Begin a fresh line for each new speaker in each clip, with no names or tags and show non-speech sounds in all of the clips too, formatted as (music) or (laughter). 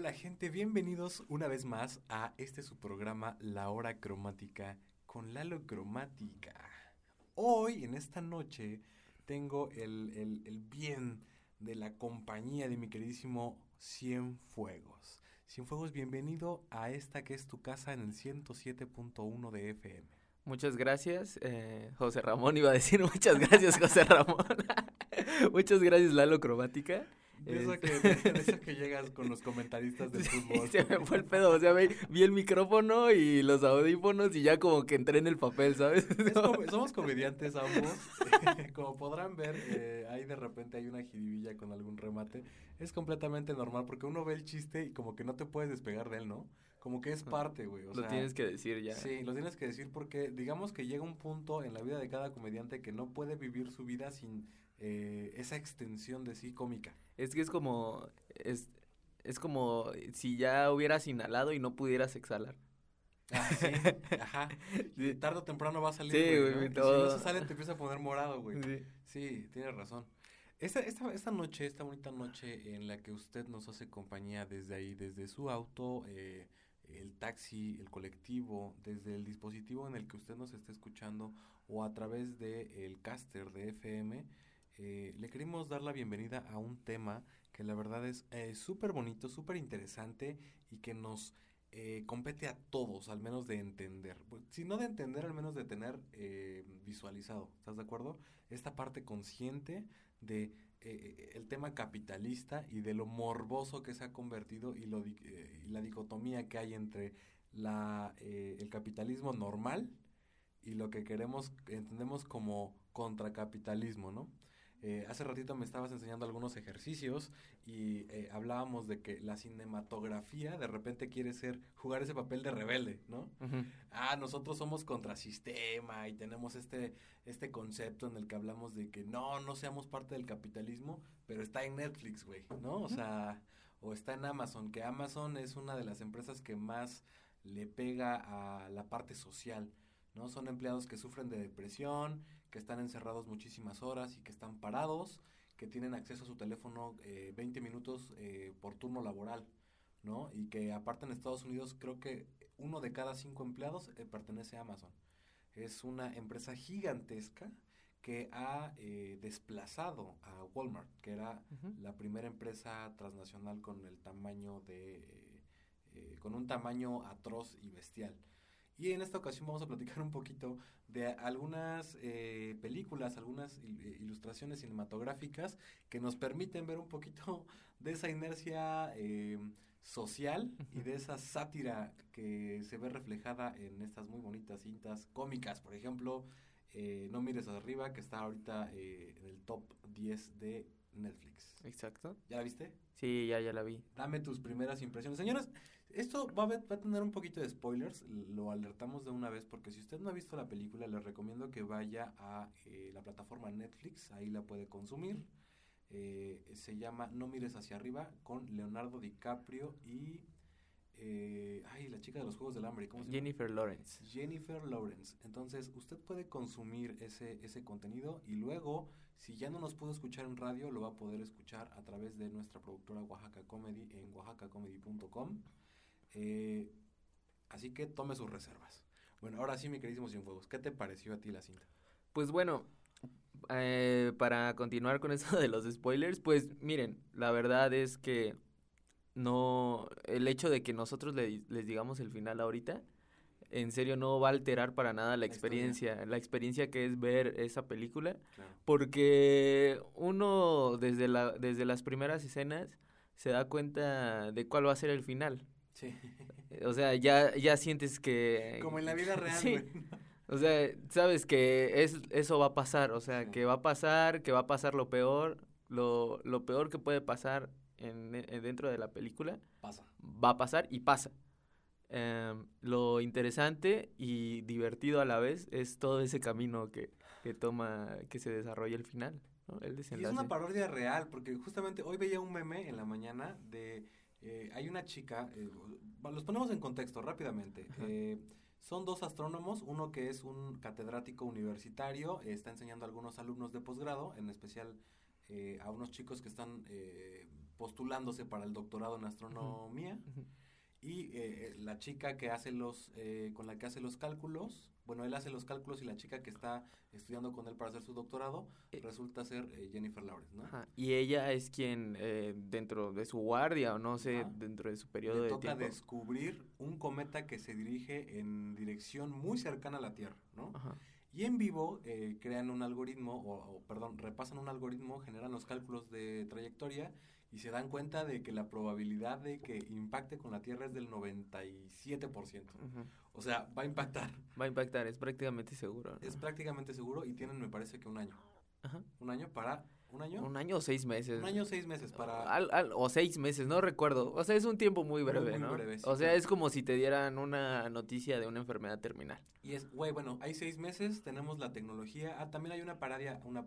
Hola gente, bienvenidos una vez más a este su programa La Hora Cromática con Lalo Cromática. Hoy, en esta noche, tengo el, el, el bien de la compañía de mi queridísimo Cienfuegos. Cienfuegos, bienvenido a esta que es tu casa en el 107.1 de FM.
Muchas gracias, eh, José Ramón iba a decir (laughs) muchas gracias, José Ramón. (laughs) muchas gracias, Lalo Cromática.
De eso, que, de eso que llegas con los comentaristas del fútbol.
Se me fue el pedo, o sea, vi, vi, el micrófono y los audífonos y ya como que entré en el papel, ¿sabes? (laughs)
Somos comediantes ambos, (laughs) como podrán ver, eh, ahí de repente hay una jiribilla con algún remate. Es completamente normal porque uno ve el chiste y como que no te puedes despegar de él, ¿no? Como que es parte, güey.
lo tienes que decir ya.
Sí, lo tienes que decir porque digamos que llega un punto en la vida de cada comediante que no puede vivir su vida sin eh, esa extensión de sí cómica.
Es que es como, es, es como si ya hubieras inhalado y no pudieras exhalar.
Ah, sí, (laughs) ajá. Y tarde o temprano va a salir.
Sí, güey,
¿no?
todo.
Si no se sale, te empieza a poner morado, güey.
Sí.
sí, tienes razón. Esta, esta, esta noche, esta bonita noche en la que usted nos hace compañía desde ahí, desde su auto, eh, el taxi, el colectivo, desde el dispositivo en el que usted nos esté escuchando o a través del el caster de FM, eh, le queremos dar la bienvenida a un tema que la verdad es súper bonito, súper interesante y que nos eh, compete a todos, al menos de entender. Si no de entender, al menos de tener eh, visualizado. ¿Estás de acuerdo? Esta parte consciente de eh, el tema capitalista y de lo morboso que se ha convertido y, lo, eh, y la dicotomía que hay entre eh, el capitalismo normal y lo que queremos, entendemos como contracapitalismo, ¿no? Eh, hace ratito me estabas enseñando algunos ejercicios y eh, hablábamos de que la cinematografía de repente quiere ser jugar ese papel de rebelde, ¿no?
Uh -huh.
Ah, nosotros somos contrasistema y tenemos este, este concepto en el que hablamos de que no, no seamos parte del capitalismo, pero está en Netflix, güey, ¿no? O sea, o está en Amazon, que Amazon es una de las empresas que más le pega a la parte social, ¿no? Son empleados que sufren de depresión, que están encerrados muchísimas horas y que están parados, que tienen acceso a su teléfono eh, 20 minutos eh, por turno laboral, ¿no? Y que aparte en Estados Unidos creo que uno de cada cinco empleados eh, pertenece a Amazon. Es una empresa gigantesca que ha eh, desplazado a Walmart, que era uh -huh. la primera empresa transnacional con el tamaño de, con un tamaño atroz y bestial. Y en esta ocasión vamos a platicar un poquito de algunas eh, películas, algunas il ilustraciones cinematográficas que nos permiten ver un poquito (laughs) de esa inercia eh, social y de esa sátira que se ve reflejada en estas muy bonitas cintas cómicas. Por ejemplo, eh, No mires arriba, que está ahorita eh, en el top 10 de Netflix.
Exacto.
¿Ya la viste?
Sí, ya, ya la vi.
Dame tus primeras impresiones. Señores, esto va a, va a, tener un poquito de spoilers, lo alertamos de una vez porque si usted no ha visto la película les recomiendo que vaya a eh, la plataforma Netflix, ahí la puede consumir. Eh, se llama No mires hacia arriba con Leonardo DiCaprio y... Eh, ay, la chica de los Juegos del Hambre. ¿cómo se
Jennifer
llama?
Lawrence.
Jennifer Lawrence. Entonces, usted puede consumir ese, ese contenido y luego, si ya no nos pudo escuchar en radio, lo va a poder escuchar a través de nuestra productora Oaxaca Comedy en oaxacacomedy.com. Eh, así que tome sus reservas. Bueno, ahora sí, mi queridísimo Cienfuegos, ¿qué te pareció a ti la cinta?
Pues bueno, eh, para continuar con eso de los spoilers, pues miren, la verdad es que no, el hecho de que nosotros le, les digamos el final ahorita, en serio no va a alterar para nada la experiencia, la, la experiencia que es ver esa película,
claro.
porque uno desde, la, desde las primeras escenas se da cuenta de cuál va a ser el final.
Sí.
O sea, ya, ya sientes que...
Como en la vida real,
sí. O sea, sabes que es, eso va a pasar, o sea, sí. que va a pasar, que va a pasar lo peor, lo, lo peor que puede pasar en, en, dentro de la película.
Pasa.
Va a pasar y pasa. Um, lo interesante y divertido a la vez es todo ese camino que, que toma, que se desarrolla al final, ¿no? El
y es una parodia real, porque justamente hoy veía un meme en la mañana de... Eh, hay una chica, eh, los ponemos en contexto rápidamente. Eh, son dos astrónomos, uno que es un catedrático universitario, está enseñando a algunos alumnos de posgrado, en especial eh, a unos chicos que están eh, postulándose para el doctorado en astronomía. Y eh, la chica que hace los, con la que hace los cálculos, bueno, él hace los cálculos y la chica que está estudiando con él para hacer su doctorado resulta ser Jennifer Lawrence, ¿no?
Y ella es quien dentro de su guardia o no sé, dentro de su periodo
Le
de toca
descubrir un cometa que se dirige en dirección muy cercana a la Tierra, ¿no? Y en vivo eh, crean un algoritmo, o, perdón, repasan un algoritmo, generan los cálculos de trayectoria y se dan cuenta de que la probabilidad de que impacte con la Tierra es del 97%. O sea, va a impactar.
Va a impactar, es prácticamente seguro.
Es prácticamente seguro y tienen, me parece que un año. Un año para ¿Un año?
Un año o seis meses.
Un año o seis meses para...
o seis meses, no recuerdo. O sea, es un tiempo muy breve, ¿no? o sea, es como si te dieran una noticia de una enfermedad terminal.
Y es, güey, bueno, hay seis meses, tenemos la tecnología. Ah, también hay una parodia, una,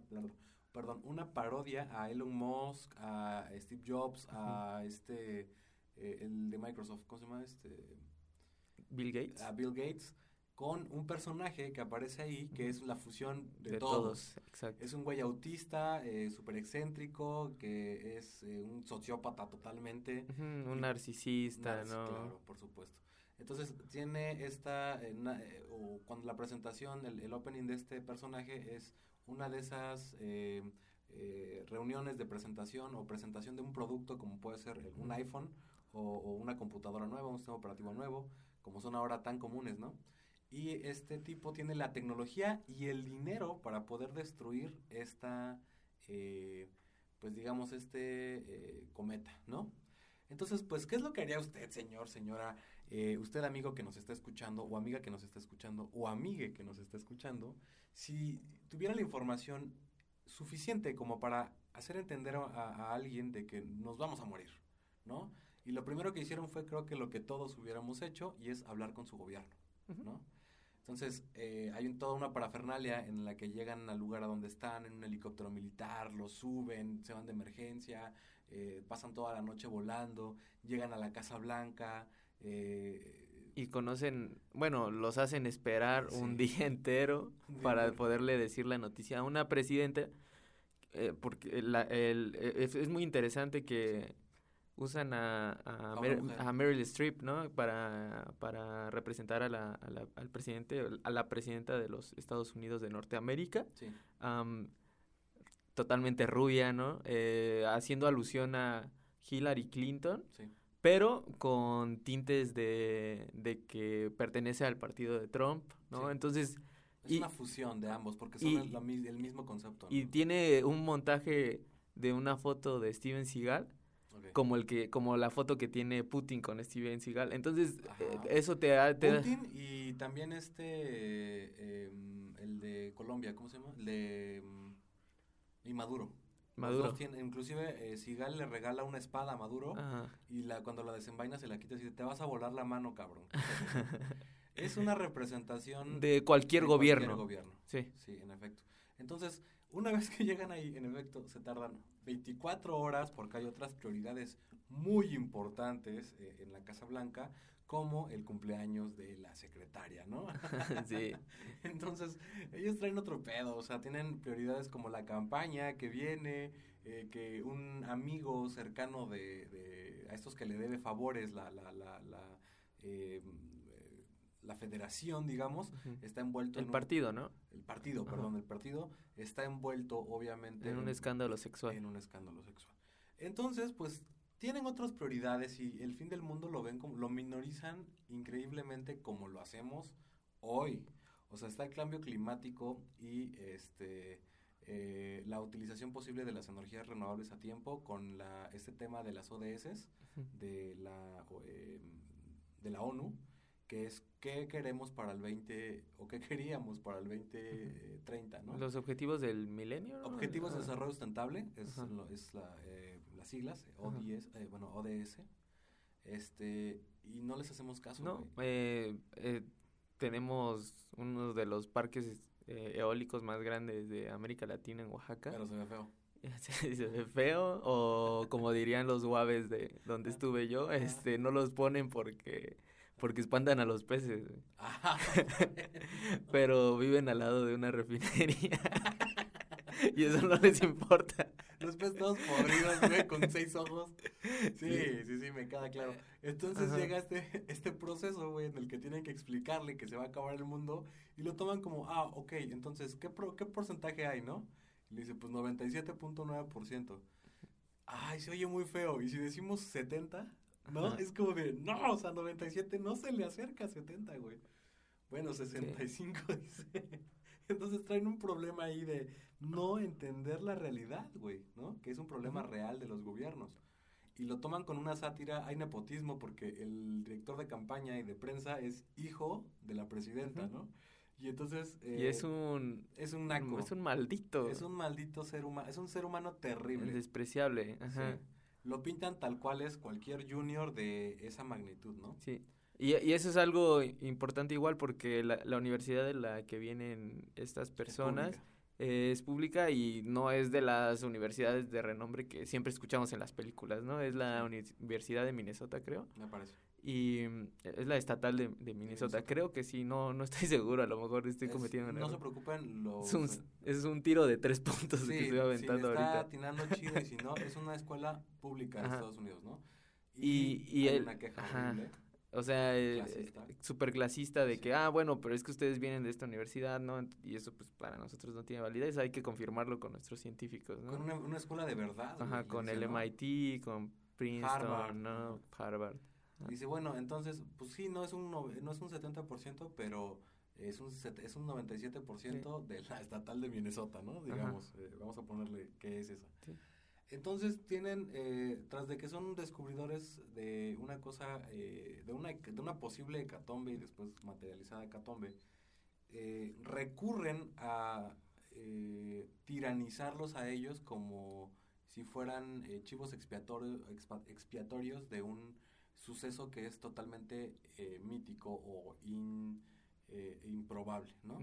perdón, una parodia a Elon Musk, a Steve Jobs, a este, eh, el de Microsoft, ¿cómo se llama? Este...
Bill Gates.
A Bill Gates con un personaje que aparece ahí que es la fusión de, todos. Es un güey autista, eh, súper excéntrico, que es eh, un sociópata totalmente.
un narcisista, ¿no?
Claro, por supuesto. Entonces tiene esta, eh, o cuando la presentación, el, opening de este personaje es una de esas reuniones de presentación o presentación de un producto como puede ser un iPhone o, o una computadora nueva, un sistema operativo nuevo, como son ahora tan comunes, ¿no? Y este tipo tiene la tecnología y el dinero para poder destruir esta, eh, pues digamos, este eh, cometa, ¿no? Entonces, pues, ¿qué es lo que haría usted, señor, señora, eh, usted amigo que nos está escuchando, o amiga que nos está escuchando, o amigue que nos está escuchando, si tuviera la información suficiente como para hacer entender a, a alguien de que nos vamos a morir, ¿no? Y lo primero que hicieron fue, creo que lo que todos hubiéramos hecho, y es hablar con su gobierno, ¿no? Entonces, eh, hay toda una parafernalia en la que llegan al lugar a donde están, en un helicóptero militar, lo suben, se van de emergencia, eh, pasan toda la noche volando, llegan a la Casa Blanca. Eh,
y conocen, bueno, los hacen esperar un día (laughs) entero para poderle decir la noticia a una presidenta, porque es muy interesante que usan a, a, Meryl Streep, ¿no? Para, para representar a la, al presidente, a la presidenta de los Estados Unidos de Norteamérica. Sí. totalmente rubia, ¿no? Eh, haciendo alusión a Hillary Clinton. Sí. Pero con tintes de, de que pertenece al partido de Trump, ¿no? Entonces...
Es una fusión de ambos, porque son el, mismo concepto.
Y tiene un montaje de una foto de Steven Seagal como el que como la foto que tiene Putin con Steven Seagal. Entonces, eh, eso te, da,
Putin y también este em, el de Colombia, ¿cómo se llama? El de em, y Maduro. Maduro. inclusive eh, Sigal le regala una espada a Maduro y la cuando la desenvaina se la quita y dice, "Te vas a volar la mano, cabrón." (laughs) es una representación
de cualquier gobierno.
Cualquier gobierno. Sí. Sí, en efecto. Entonces, una vez que llegan ahí, en efecto, se tardan 24 horas porque hay otras prioridades muy importantes eh, en la Casa Blanca, como el cumpleaños de la secretaria, ¿no? (laughs) sí. (laughs) Entonces, ellos traen otro pedo, o sea, tienen prioridades como la campaña que viene, eh, que un amigo cercano de, a estos que le debe favores, la, la, la, la eh, la federación, digamos, está envuelto
el en... El partido, ¿no?
El partido, perdón, el partido está envuelto, obviamente...
En un escándalo sexual.
En un escándalo sexual. Entonces, pues, tienen otras prioridades y el fin del mundo lo ven como... Lo minorizan increíblemente como lo hacemos hoy. O sea, está el cambio climático y este... Eh, la utilización posible de las energías renovables a tiempo con la, este tema de las ODS de la, eh, de la ONU, que es qué queremos para el 20 o qué queríamos para el 2030, ¿no?
Los objetivos del milenio.
Objetivos de desarrollo sustentable es, es la, eh, las siglas ODS, eh, bueno ODS, este y no les hacemos caso.
No, eh, tenemos uno de los parques eólicos más grandes de América Latina en Oaxaca.
Pero se ve feo. (laughs)
se ve feo o como dirían los guaves de donde estuve yo, este no los ponen porque porque espantan a los peces. Ah, (laughs) Pero viven al lado de una refinería. (laughs) y eso no les importa.
Los ves todos podridos, güey, con (laughs) seis ojos. Sí, sí, sí, me queda claro. Entonces
Ajá.
llega este, este proceso, güey, en el que tienen que explicarle que se va a acabar el mundo y lo toman como, ah, ok, entonces, ¿qué, pro- qué porcentaje hay, no? Y le dice, pues 97.9%. Ay, se oye muy feo. Y si decimos 70, ¿no?
Ajá.
Es como de, no, o sea, 97 no se le acerca a 70, güey. Bueno, 65 (laughs) dice. Entonces traen un problema ahí de no entender la realidad, güey, ¿no? Que es un problema real de los gobiernos. Y lo toman con una sátira, hay nepotismo porque el director de campaña y de prensa es hijo de la presidenta. ¿no? Y entonces...
y
eh,
es un...
es un naco.
Es un maldito.
Es un maldito ser humano, es un ser humano terrible.
Despreciable. Ajá.
Sí. Lo pintan tal cual es cualquier junior de esa magnitud, ¿no?
Sí. Y, y eso es algo importante igual porque la, la universidad de la que vienen estas
Es
personas
pública.
eh, es pública y no es de las universidades de renombre que siempre escuchamos en las películas, ¿no? Es la uni- Universidad de Minnesota, creo.
me parece.
Y mm, es la estatal de, de Minnesota.
Minnesota.
Creo que sí, no, no estoy (laughs) seguro, a lo mejor estoy
Es-
cometiendo un
no se
error.
preocupen, lo...
Es un, es un tiro de tres (laughs) puntos
Sí,
que estoy
si le
aventando
está
ahorita.
atinando chido y si no, es una escuela pública de. Estados Unidos, ¿no?
Y- y
hay
el-
una queja
ajá.
horrible.
O sea, eh,
Clasista.
súper clasista de
Sí.
que, ah, bueno, pero es que ustedes vienen de esta universidad, ¿no? Y eso, pues, para nosotros no tiene validez, hay que confirmarlo con nuestros científicos, ¿no?
Con una, una escuela de verdad.
Ajá, con el
¿no?
MIT, con Princeton,
Harvard,
¿no? Harvard.
Dice, bueno, entonces, pues sí, no es un, no es un 70%, pero es un, es un 97% de la estatal de Minnesota, ¿no? Digamos, eh, vamos a ponerle qué es esa.
Sí.
Entonces tienen, eh, tras de que son descubridores de una cosa, eh, de, una, de una posible hecatombe y después materializada hecatombe, eh, recurren a eh, tiranizarlos a ellos como si fueran chivos expiatorio- expiatorios de un suceso que es totalmente eh, mítico o improbable, ¿no?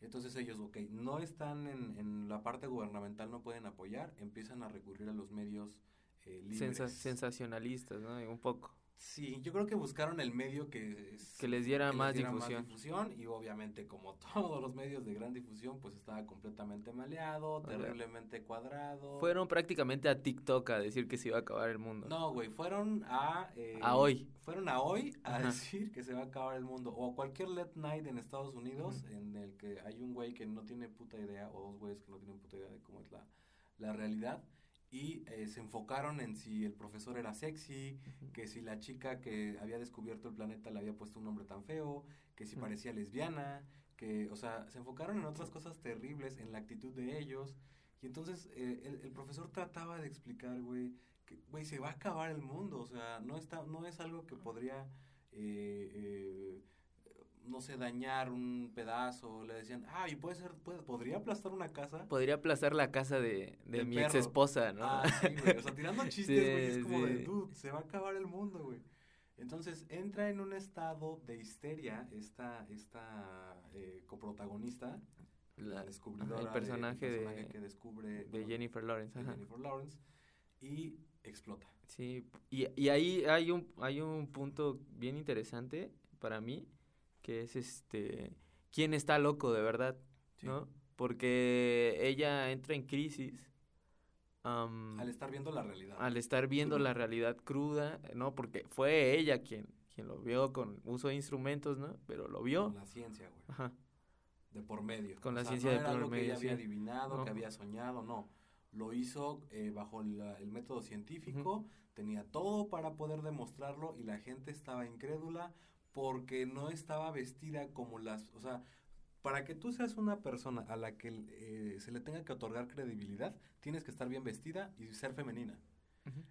Entonces ellos, ok, no están en, en la parte gubernamental, no pueden apoyar, empiezan a recurrir a los medios eh, libres.
Sensa- sensacionalistas, ¿no? Un poco.
Sí, yo creo que buscaron el medio que, es-
Que les diera más
diera
difusión.
difusión, y obviamente como (laughs) todos los medios de gran difusión pues estaba completamente maleado, terriblemente cuadrado.
Fueron prácticamente a TikTok a decir que se iba a acabar el mundo.
No, güey, fueron a... eh,
A hoy.
Fueron a hoy a
Ajá.
decir que se va a acabar el mundo. O a cualquier late night en Estados Unidos en el que hay un güey que no tiene puta idea o dos güeyes que no tienen puta idea de cómo es la, la realidad. Y eh, se enfocaron en si el profesor era sexy, que si la chica que había descubierto el planeta le había puesto un nombre tan feo, que si parecía lesbiana, que, o sea, se enfocaron en otras cosas terribles, en la actitud de ellos. Y entonces eh, el, el profesor trataba de explicar, güey, que, güey, se va a acabar el mundo, o sea, no, está, no es algo que podría, eh, eh, no sé, dañar un pedazo. Le decían, ah, y puede ser, puede, podría aplastar una casa.
Podría aplazar la casa de, de mi
perro.
ex esposa, ¿no?
Ah, sí, güey. O sea, tirando (laughs) chistes,
Sí,
güey. es como de, dude, se va a acabar el mundo, güey. Entonces entra en un estado de histeria esta, esta eh, coprotagonista, la, descubridora,
el
de-
personaje de-
que descubre
de Jennifer Lawrence.
de. Jennifer Lawrence, y explota.
Sí, y, y ahí hay un, hay un punto bien interesante para mí, que es este, ¿quién está loco de verdad?
Sí.
¿No? Porque ella entra en crisis am,
Al estar viendo la realidad.
al estar viendo
cruda.
la realidad cruda, ¿no? Porque fue ella quien, quien lo vio con uso de instrumentos, ¿no? Pero lo vio.
Con la ciencia, güey.
Ajá.
De por medio.
Con la
O sea,
ciencia
no
de
era
por
algo que
medio,
ella había adivinado,
No.
que había soñado, no. Lo hizo eh, bajo la- el método científico, tenía todo para poder demostrarlo y la gente estaba incrédula porque no estaba vestida como las... O sea, para que tú seas una persona a la que eh, se le tenga que otorgar credibilidad, tienes que estar bien vestida y ser femenina.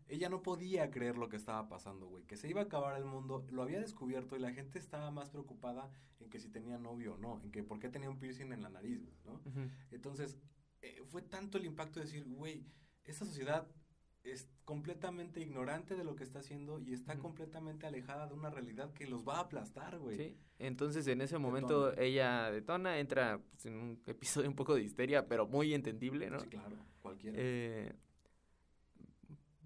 Ella no podía creer lo que estaba pasando, güey. Que se iba a acabar el mundo, lo había descubierto y la gente estaba más preocupada en que si tenía novio o no, en que por qué tenía un piercing en la nariz, ¿no? Entonces, eh, fue tanto el impacto de decir, güey, esta sociedad es completamente ignorante de lo que está haciendo y está completamente alejada de una realidad que los va a aplastar, güey.
Sí, entonces en ese momento
Detona.
ella detona, entra pues, en un episodio un poco de histeria, pero muy entendible, ¿no?
Sí, claro, cualquiera.
Eh,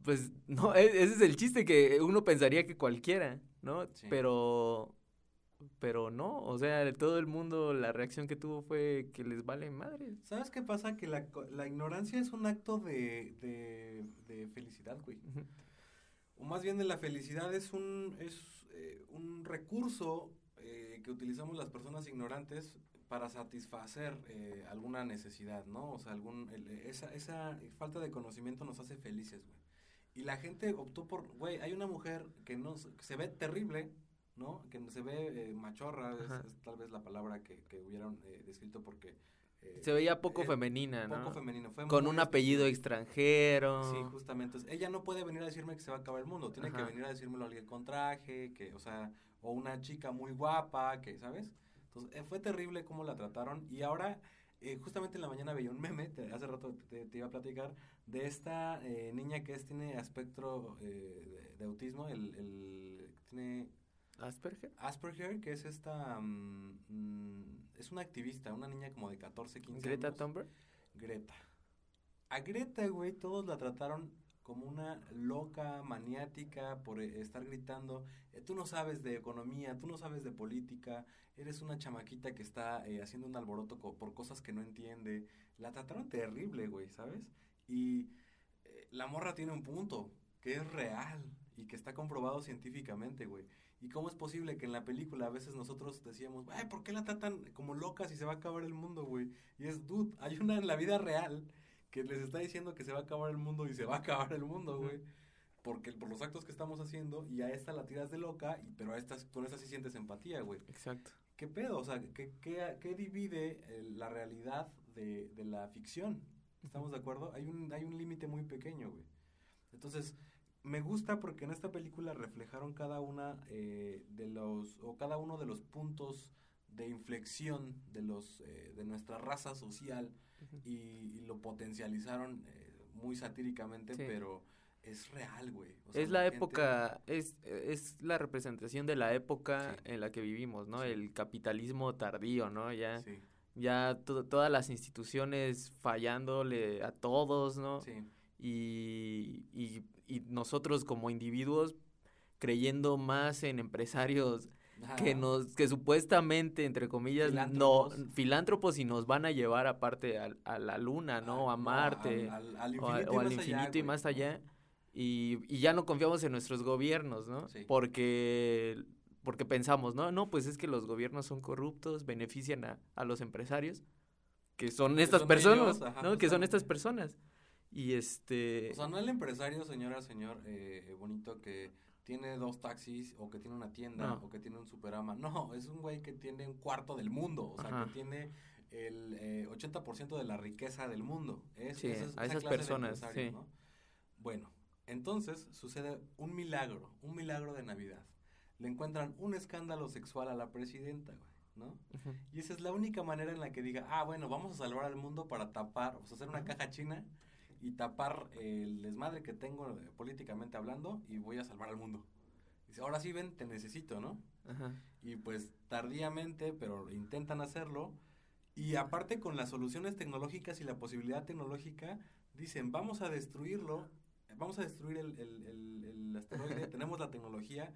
pues no, e- ese es el chiste que uno pensaría que cualquiera, ¿no?
Sí.
Pero pero no, o sea, todo el mundo, la reacción que tuvo fue que les vale madre.
¿Sabes qué pasa? Que la, la ignorancia es un acto de, de, de felicidad, güey. O más bien de la felicidad es un, es, eh, un recurso eh, que utilizamos las personas ignorantes para satisfacer eh, alguna necesidad, ¿no? O sea, algún, esa, esa falta de conocimiento nos hace felices, güey. Y la gente optó por, güey, hay una mujer que no se ve terrible, ¿no? Que se ve eh, machorra, es, tal vez la palabra que, que hubieran eh, descrito porque...
Eh, se veía poco femenina, ¿no?
Poco femenino. Fue
Con un apellido extranjero.
Sí, justamente. ella no puede venir a decirme que se va a acabar el mundo. Tiene que venir a decírmelo alguien con traje, que, o sea, o una chica muy guapa, que, ¿sabes? Entonces, fue terrible cómo la trataron. Y ahora, justamente en la mañana veía un meme, hace rato te, iba a platicar, de esta niña que es, tiene aspecto de, autismo, el, el, tiene
Asperger.
Asperger, que es esta. Mm, mm, es una activista, una niña como de 14, 15
¿Greta Thunberg?
Greta. A Greta, güey, todos la trataron como una loca, maniática, por eh, estar gritando. Eh, tú no sabes de economía, tú no sabes de política, eres una chamaquita que está eh, haciendo un alboroto por cosas que no entiende. La trataron terrible, güey, ¿sabes? Y la morra tiene un punto, que es real y que está comprobado científicamente, güey. ¿Y cómo es posible que en la película a veces nosotros decíamos, güey, ¿por qué la tratan como loca si se va a acabar el mundo, güey? Y es, dude, hay una en la vida real que les está diciendo que se va a acabar el mundo y se va a acabar el mundo, güey. Porque por los actos que estamos haciendo y a esta la tiras de loca, y, pero a esta, con esta sí sientes empatía, güey.
Exacto.
¿Qué pedo? O sea, ¿qué, qué, qué divide eh, la realidad de, de la ficción? ¿Estamos de acuerdo? Hay un, hay un límite muy pequeño, güey. Entonces, me gusta porque en esta película reflejaron cada una eh, de los o cada uno de los puntos de inflexión de los eh, de nuestra raza social y, lo potencializaron eh, muy satíricamente pero es real güey.
Es la, época es, es la representación de la época en la que vivimos no el capitalismo tardío no ya ya todas las instituciones fallándole a todos no y, y y nosotros como individuos creyendo más en empresarios que nos que supuestamente entre comillas no filántropos y nos van a llevar aparte a, a la luna no a Marte o, al infinito y más allá. Y, y, ya no confiamos en nuestros gobiernos no porque porque pensamos no no pues es que los gobiernos son corruptos benefician a, a los empresarios que son estas personas no que son estas personas y este...
O sea, no el empresario, señora, señor, eh, bonito, que tiene dos taxis o que tiene una tienda o que tiene un superama. No, es un güey que tiene un cuarto del mundo. O sea, que tiene el eh, 80% de la riqueza del mundo. Es,
sí, a esas personas, sí.
Bueno, entonces sucede un milagro, un milagro de Navidad. Le encuentran un escándalo sexual a la presidenta, güey. ¿no? Y esa es la única manera en la que diga, ah, bueno, vamos a salvar al mundo para tapar, o sea, hacer una caja china y tapar el desmadre que tengo eh, políticamente hablando y voy a salvar al mundo. Dice, ahora sí ven, te necesito, ¿no? Y pues tardíamente, pero intentan hacerlo. Y aparte con las soluciones tecnológicas y la posibilidad tecnológica, dicen, vamos a destruirlo, vamos a destruir el, el, el, asteroide, (laughs) tenemos la tecnología,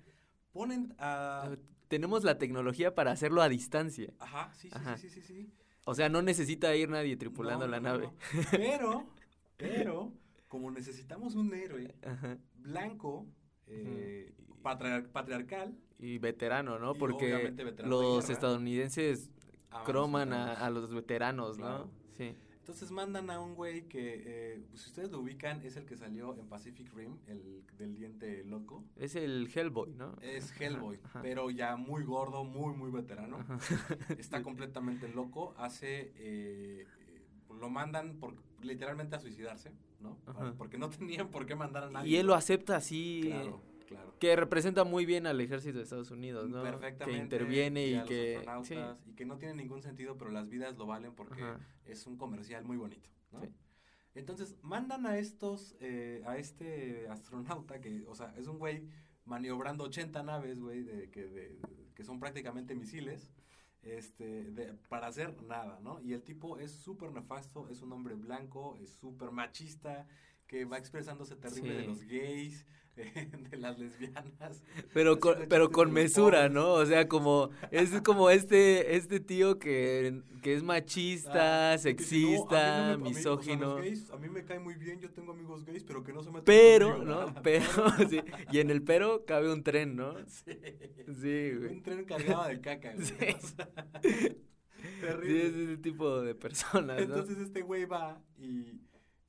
ponen a...
Tenemos la tecnología para hacerlo a distancia.
Ajá, sí, sí, sí, sí, sí,
O sea, no necesita ir nadie tripulando la nave.
Pero pero, (laughs) como necesitamos un héroe blanco, eh, patriarcal.
Y veterano, ¿no? Porque los estadounidenses croman a, los veteranos, ¿no?
Sí. Entonces mandan a un güey que, eh, si ustedes lo ubican, es el que salió en Pacific Rim, el del diente loco.
Es el Hellboy, ¿no?
Es Hellboy, pero ya muy gordo, muy, muy veterano. Está completamente loco. Hace eh, lo mandan por, literalmente a suicidarse, ¿no? Porque no (laughs) tenían por qué mandar a nadie.
Y él lo acepta así. Claro, claro. Que representa muy bien al ejército de Estados Unidos, ¿no?
Perfectamente.
Que interviene y, que...
Y que no tiene ningún sentido, pero las vidas lo valen porque es un comercial muy bonito, ¿no? Entonces, mandan a estos, eh, a este astronauta que, o sea, es un güey maniobrando 80 naves, güey, de, que, de, que son prácticamente misiles este, de, para hacer nada, ¿no? Y el tipo es súper nefasto, es un hombre blanco, es súper machista, que va expresándose terrible de los gays, (laughs) de las lesbianas.
Pero (laughs) con, pero con mesura. ¿no? O sea, como, es como este, este tío que, que es machista,
Ah,
sexista,
"No, a mí no me- a mí, o sea,
misógino.
gays, a mí me cae muy bien, yo tengo amigos gays, pero que no se metan
Pero,
conmigo".
¿no? Pero, (laughs) sí. Y en el pero cabe un tren, ¿no?
Sí.
Sí, güey.
Un tren cargado de caca, güey.
Sí.
O sea,
Sí,
terrible.
es ese tipo de personas, ¿no?
Entonces este güey va y,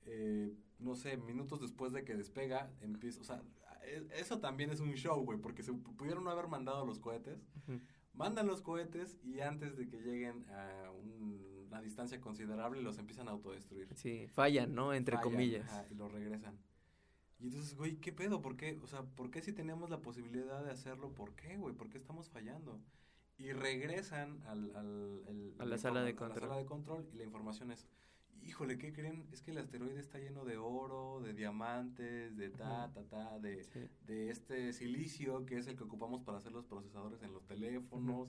eh, no sé, minutos después de que despega, empieza, o sea, e- eso también es un show, güey, porque se pu- pudieron no haber mandado los cohetes, mandan los cohetes y antes de que lleguen a un- una distancia considerable los empiezan a autodestruir.
Sí, fallan, ¿no? Entre
Fallan,
comillas.
ajá, y los regresan. Y entonces, güey, ¿qué pedo? ¿Por qué? O sea, ¿por qué si tenemos la posibilidad de hacerlo? ¿Por qué, güey? ¿Por qué estamos fallando? Y regresan al, al- el-
A la sala de
la sala de control y la información es, híjole, ¿qué creen? Es que el asteroide está lleno de oro, de diamantes, de ta, ta, ta, de,
Sí.
de este silicio que es el que ocupamos para hacer los procesadores en los teléfonos.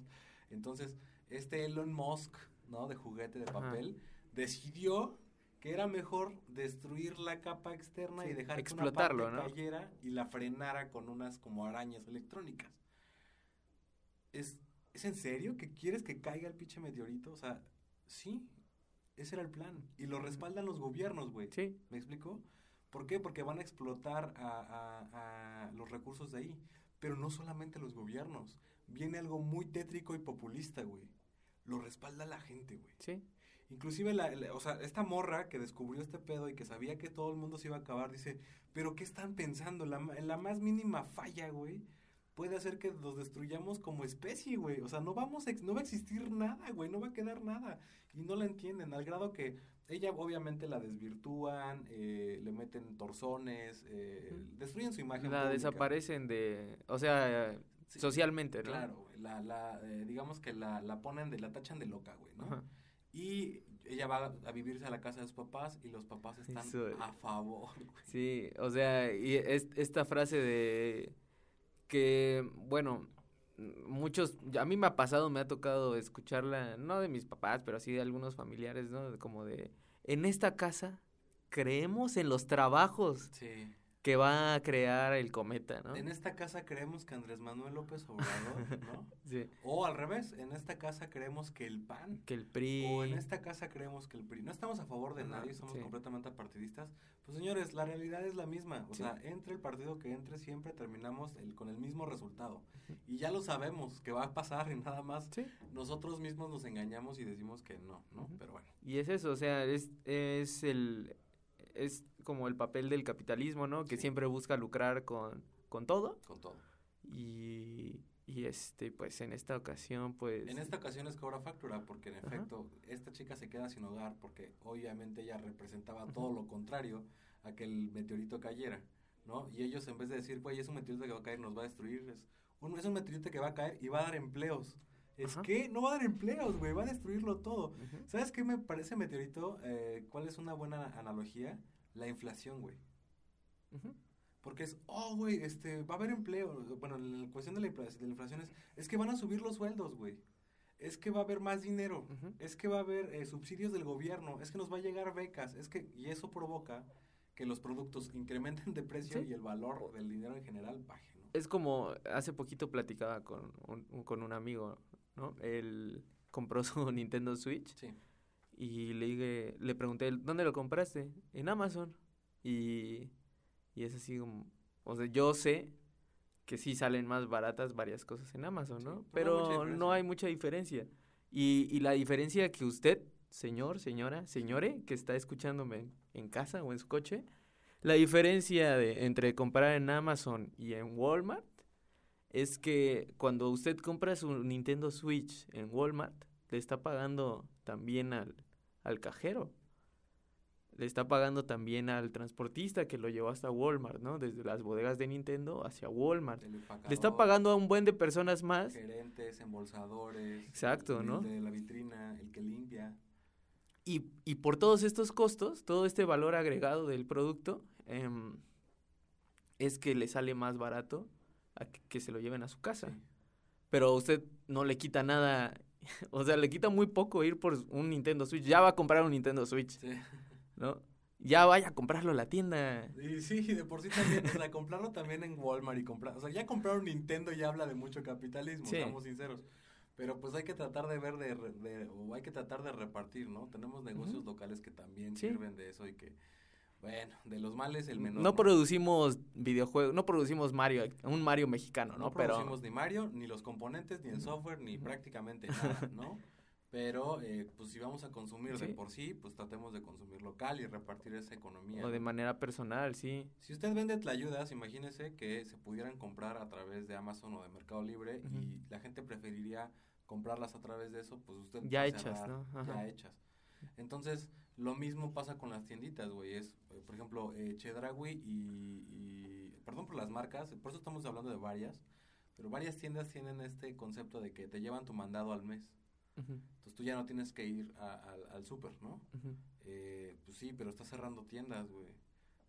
Entonces, este Elon Musk, ¿no? De juguete de papel, decidió que era mejor destruir la capa externa y dejar que
explotarlo,
una
¿no?
parte cayera y la frenara con unas como arañas electrónicas. ¿Es, ¿Es en serio que quieres que caiga el pinche meteorito? O sea, sí, ese era el plan. Y lo respaldan los gobiernos, güey.
Sí,
¿Me explico? ¿Por qué? Porque van a explotar a, a- a los recursos de ahí. Pero no solamente los gobiernos. Viene algo muy tétrico y populista, güey. Lo respalda la gente, güey.
sí.
Inclusive, la, la- o sea, esta morra que descubrió este pedo y que sabía que todo el mundo se iba a acabar, dice, pero ¿qué están pensando? La, ma- la más mínima falla, güey, puede hacer que los destruyamos como especie, güey. O sea, no vamos a ex- no va a existir nada, güey, no va a quedar nada. Y no la entienden, al grado que ella obviamente la desvirtúan, eh, le meten torzones, eh, destruyen su imagen.
La
pública.
desaparecen de, o sea,
Sí,
socialmente, ¿no?
Claro, güey, la, la, eh, digamos que la, la ponen, de, la tachan de loca, güey, ¿no?
Ajá.
Y ella va a vivirse a la casa de sus papás y los papás están
Eso,
a favor. güey.
Sí, o sea, y es, esta frase de que, bueno, muchos, a mí me ha pasado, me ha tocado escucharla, no de mis papás, pero sí de algunos familiares, ¿no? Como de, en esta casa creemos en los trabajos
Sí.
Que va a crear el cometa, ¿no?
En esta casa creemos que Andrés Manuel López Obrador, (laughs) ¿no?
Sí,
O al revés, en esta casa creemos que el PAN.
que el PRI...
O en esta casa creemos que el PRI. No estamos a favor de nadie, somos
sí.
completamente apartidistas. Pues señores, la realidad es la misma. O
Sí.
sea, entre el partido que entre, siempre terminamos el- con el mismo resultado. Y ya lo sabemos que va a pasar y nada más.
Sí.
Nosotros mismos nos engañamos y decimos que no, ¿no? Pero bueno.
Y es eso, o sea, es, es el es como el papel del capitalismo, ¿no? Que
Sí.
siempre busca lucrar con, con todo.
Con todo.
Y, y este, pues en esta ocasión, pues.
En esta ocasión es cobra factura porque en
Ajá.
efecto esta chica se queda sin hogar porque obviamente ella representaba todo lo contrario a que el meteorito cayera, ¿no? Y ellos en vez de decir, güey, es un meteorito que va a caer, nos va a destruir, es un, es un meteorito que va a caer y va a dar empleos. Es
Ajá.
que no va a dar empleos, güey, va a destruirlo todo. ¿Sabes qué me parece meteorito? Eh, ¿Cuál es una buena analogía? La inflación, güey. Porque es, oh, güey, este, va a haber empleo. Bueno, la cuestión de la, infla- de la inflación es, es que van a subir los sueldos, güey. Es que va a haber más dinero. Es que va a haber eh, subsidios del gobierno. Es que nos va a llegar becas. Es que, y eso provoca que los productos incrementen de precio
Sí.
y el valor del dinero en general baje, ¿no?
Es como, hace poquito platicaba con un, un- con un amigo, ¿no? Él compró su (laughs) Nintendo Switch
Sí.
y le dije, le pregunté, ¿dónde lo compraste? En Amazon. Y, y es así como, o sea, yo sé que sí salen más baratas varias cosas en Amazon,
Sí,
¿no?
pero no hay mucha
Pero no
diferencia.
hay mucha diferencia. Y, y la diferencia que usted, señor, señora, señore, que está escuchándome en, en casa o en su coche, la diferencia de, entre comprar en Amazon y en Walmart es que cuando usted compra su Nintendo Switch en Walmart, le está pagando también al, al cajero. Le está pagando también al transportista que lo llevó hasta Walmart, ¿no? Desde las bodegas de Nintendo hacia Walmart. Le está pagando a un buen de personas más.
Gerentes, embolsadores.
Exacto,
el
¿no?
De la vitrina, el que limpia.
Y, y por todos estos costos, todo este valor agregado del producto, em, es que le sale más barato a que, que se lo lleven a su casa.
Sí.
Pero usted no le quita nada, (laughs) o sea, le quita muy poco ir por un Nintendo Switch. Ya va a comprar un Nintendo Switch,
Sí. (laughs)
¿no? ya vaya a comprarlo a la tienda.
Y sí, de por sí también, o sea, comprarlo también en Walmart y comprar, o sea, ya comprar un Nintendo ya habla de mucho capitalismo,
Sí.
seamos sinceros. Pero pues hay que tratar de ver de, de- o hay que tratar de repartir, ¿no? Tenemos negocios locales que también
Sí.
sirven de eso y que, bueno, de los males el menor.
No producimos videojuegos, no producimos Mario, un Mario mexicano, ¿no?
No
Pero
producimos ni Mario, ni los componentes, ni el software, ni prácticamente (laughs) nada, ¿no? Pero, eh, pues si vamos a consumir de por sí, pues tratemos de consumir local y repartir esa economía.
o de manera personal, sí.
Si usted vende tlayudas, imagínese que se pudieran comprar a través de Amazon o de Mercado Libre
Ujú.
y la gente preferiría comprarlas a través de eso, pues usted
Ya hechas, ¿no? Ajá.
Ya hechas. Entonces, lo mismo pasa con las tienditas, güey. Es, eh, por ejemplo, eh, Chedraui y, y- Perdón por las marcas, por eso estamos hablando de varias. Pero varias tiendas tienen este concepto de que te llevan tu mandado al mes. Entonces tú ya no tienes que ir a- al- al súper, ¿no? Eh, pues sí, pero estás cerrando tiendas, güey.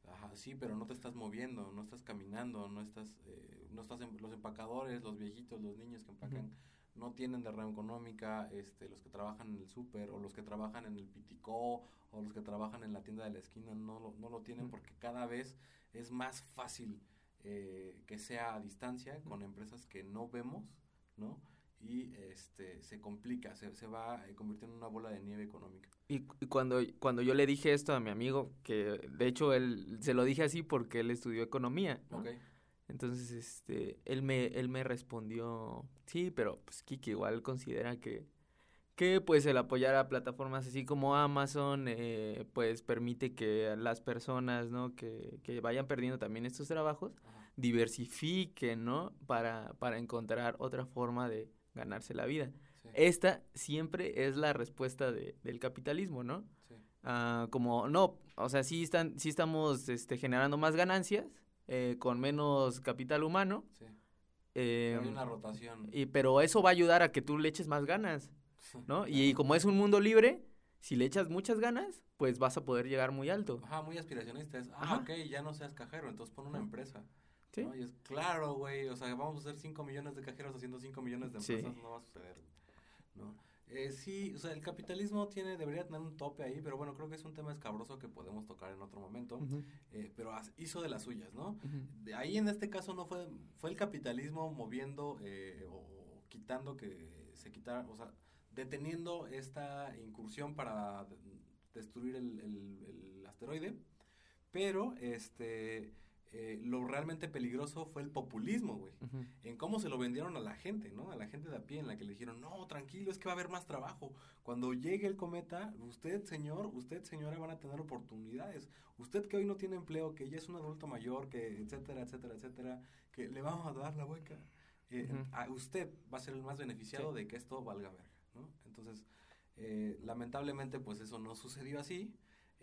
Ajá, sí, pero no te estás moviendo, no estás caminando, no estás, eh, no estás en, los empacadores, los viejitos, los niños que empacan, no tienen derrama económica, este, los que trabajan en el súper, o los que trabajan en el piticó, o los que trabajan en la tienda de la esquina, no lo, no lo tienen porque cada vez es más fácil eh, que sea a distancia con empresas que no vemos, ¿no? Y este, se complica, se, se va eh, convirtiendo en una bola de nieve económica.
Y, cu- y cuando, cuando yo le dije esto a mi amigo, que de hecho él se lo dije así porque él estudió economía, ¿no?
¿Ok?
Entonces, este, él me, él me respondió, sí, pero pues Kiki igual considera que, que pues el apoyar a plataformas así como Amazon, eh, pues permite que las personas, ¿no? Que, que vayan perdiendo también estos trabajos,
Ajá.
diversifiquen, ¿no? Para, para encontrar otra forma de ganarse la vida.
Sí,
Esta siempre es la respuesta de- del capitalismo, ¿no?
sí.
Ah, como, no, o sea, sí, están, sí estamos este, generando más ganancias eh, con menos capital humano,
sí.
eh,
Hay una rotación.
y, pero eso va a ayudar a que tú le eches más ganas, ¿no? Y, como es un mundo libre, si le echas muchas ganas, pues vas a poder llegar muy alto.
Ajá, muy aspiracionista. Es, ah,
Ajá.
ok, ya no seas cajero, entonces pon una empresa.
¿Sí?
¿no? Y es claro, güey, o sea, vamos a hacer 5 millones de cajeros haciendo 5 millones de
Sí.
empresas, no va a suceder, ¿no? Eh, sí, o sea, el capitalismo tiene, debería tener un tope ahí, pero bueno, creo que es un tema escabroso que podemos tocar en otro momento, eh, pero hizo de las suyas, ¿no? De ahí en este caso no fue, fue el capitalismo moviendo eh, o quitando que se quitara, o sea, deteniendo esta incursión para de- destruir el, el- el asteroide, pero este eh, lo realmente peligroso fue el populismo, güey. En cómo se lo vendieron a la gente, ¿no? A la gente de a pie, en la que le dijeron, no, tranquilo, es que va a haber más trabajo. Cuando llegue el cometa, usted, señor, usted, señora, van a tener oportunidades. Usted que hoy no tiene empleo, que ya es un adulto mayor, que etcétera, etcétera, etcétera, que le vamos a dar la hueca. eh. A usted va a ser el más beneficiado
Sí.
de que esto valga verga, ¿no? Entonces, eh, lamentablemente, pues eso no sucedió así.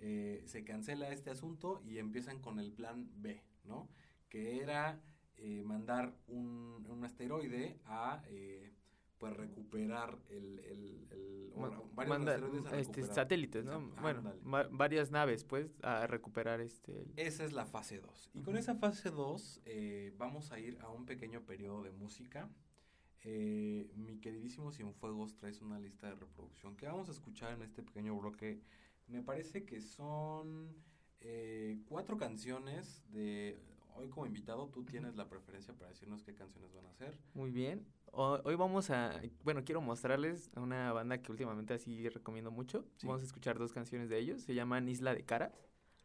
eh, se cancela este asunto y empiezan con el plan B, ¿no? Que era eh, mandar un, un asteroide a eh, pues recuperar el, el, el o
Ma-
varios
manda-
asteroides a
este, satélites, ¿no?
Sam-
Bueno, varias naves, pues, a recuperar este... el-
Esa es la fase 2. Y con esa fase 2 vamos a ir a un pequeño periodo de música. Eh, mi queridísimo Cienfuegos traes una lista de reproducción que vamos a escuchar en este pequeño bloque. Me parece que son eh, cuatro canciones de... Hoy como invitado tú tienes la preferencia para decirnos qué canciones van a ser.
Muy bien. Ho- Hoy vamos a, bueno, quiero mostrarles a una banda que últimamente así recomiendo mucho.
Sí.
Vamos a escuchar dos canciones de ellos. Se llaman Isla de Caras.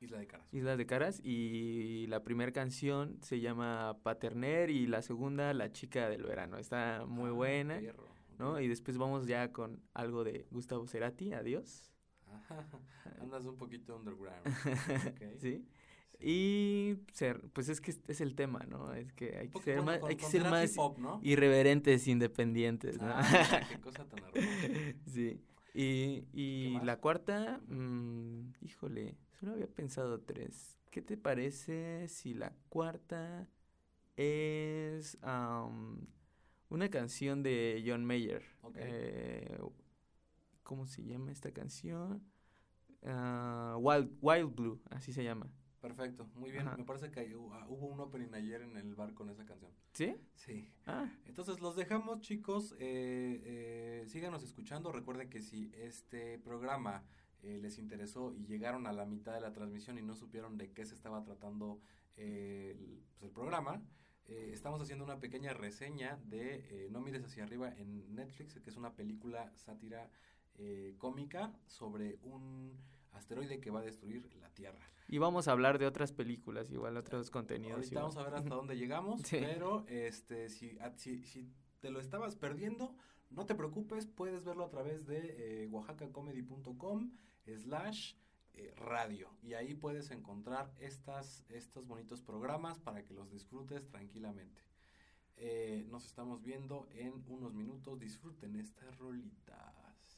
Isla de Caras.
Islas de Caras. Y la primera canción se llama Paterner y la segunda La chica del verano. Está muy
Ah,
buena, ¿no? Y después vamos ya con algo de Gustavo Cerati. Adiós.
Ajá, (laughs) Andas un poquito underground. (laughs)
¿Sí?
Sí.
Y ser, pues es que es, el tema, ¿no? Es que hay que ser más,
con-
hay que ser más
pop, ¿no?
irreverentes, independientes, ¿no?
Ah, qué cosa tan (laughs) hermosa.
Sí. Y, y la cuarta, mm, híjole, solo había pensado tres. ¿Qué te parece si la cuarta es am, una canción de John Mayer?
Ok.
Eh, ¿Cómo se llama esta canción? Ah, Wild, Wild Blue, así se llama.
Perfecto, muy bien.
Ajá.
Me parece que hu- ah, hubo un opening ayer en el bar con esa canción.
¿Sí?
Sí.
Ah,
Entonces los dejamos, chicos. Eh, eh, síganos escuchando. Recuerden que si este programa eh, les interesó y llegaron a la mitad de la transmisión y no supieron de qué se estaba tratando eh, el, pues, el programa, eh, estamos haciendo una pequeña reseña de No mires hacia arriba en Netflix, que es una película sátira cómica sobre un asteroide que va a destruir la Tierra.
Y vamos a hablar de otras películas, igual otros contenidos.
Ahorita vamos a ver hasta dónde llegamos, (laughs) pero este, si, si, si, te lo estabas perdiendo, no te preocupes, puedes verlo a través de eh, oaxacacomedy.com slash eh, radio y ahí puedes encontrar estas, estos bonitos programas para que los disfrutes tranquilamente. Eh, nos estamos viendo en unos minutos, disfruten estas rolitas.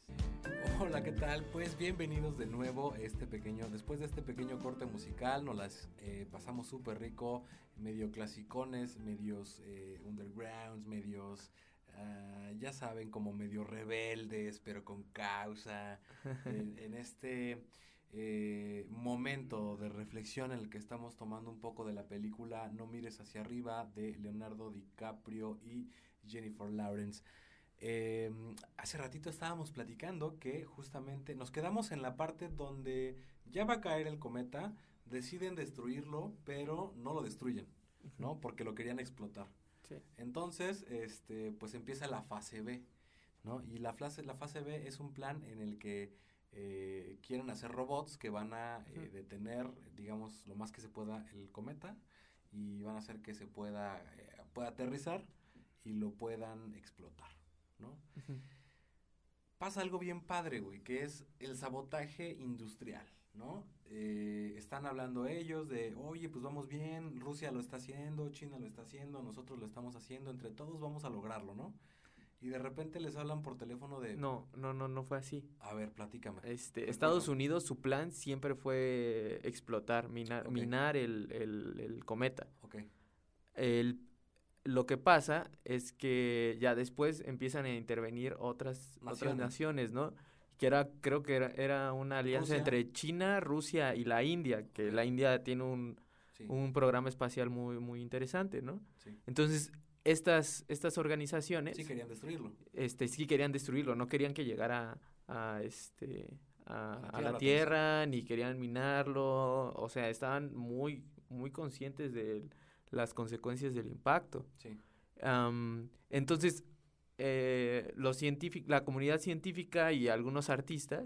(laughs) Hola, ¿qué tal? Pues bienvenidos de nuevo este pequeño, después de este pequeño corte musical, nos las eh, pasamos súper rico, medio clasicones, medios eh, undergrounds, medios, ah, ya saben, como medio rebeldes, pero con causa, (laughs) en, este eh, momento de reflexión en el que estamos tomando un poco de la película No mires hacia arriba de Leonardo DiCaprio y Jennifer Lawrence. Eh, hace ratito estábamos platicando que justamente nos quedamos en la parte donde ya va a caer el cometa, deciden destruirlo, pero no lo destruyen, ¿no? Porque lo querían explotar. Entonces, este, pues empieza la fase B, ¿no? Y la fase, la fase B es un plan en el que eh, quieren hacer robots que van a eh, detener, digamos, lo más que se pueda el cometa y van a hacer que se pueda, eh, pueda aterrizar y lo puedan explotar. ¿No? Pasa algo bien padre, güey, que es el sabotaje industrial, ¿no? Eh, están hablando ellos de, oye, pues vamos bien, Rusia lo está haciendo, China lo está haciendo, nosotros lo estamos haciendo, entre todos vamos a lograrlo, ¿no? Y de repente les hablan por teléfono de...
No, no, no, no fue así.
A ver, platícame.
Este, Estados Unidos, su plan siempre fue explotar, minar, minar el, el, el, cometa.
Ok.
El lo que pasa es que ya después empiezan a intervenir otras naciones, otras naciones ¿no? Que era, creo que era, una alianza entre China, Rusia y la India, que la India tiene un, un programa espacial muy, muy interesante, ¿no? Entonces, estas, estas organizaciones...
Sí querían destruirlo.
Este, sí querían destruirlo, no querían que llegara a, este, a, la Tierra, ni querían minarlo, o sea, estaban muy, muy conscientes del las consecuencias del impacto.
Sí.
entonces, eh, los la comunidad científica y algunos artistas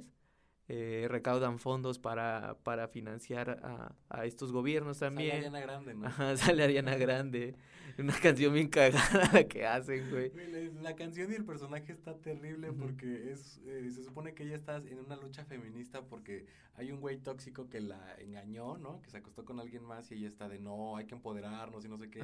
eh, recaudan fondos para, para financiar a, a, estos gobiernos también. Sale
Ariana Grande, ¿no?
Ajá, (laughs) sale Ariana Grande. Una canción bien cagada la que hacen, güey.
La, canción y el personaje está terrible porque es eh, se supone que ella está en una lucha feminista porque hay un güey tóxico que la engañó, ¿no? Que se acostó con alguien más y ella está de no, hay que empoderarnos y no sé qué.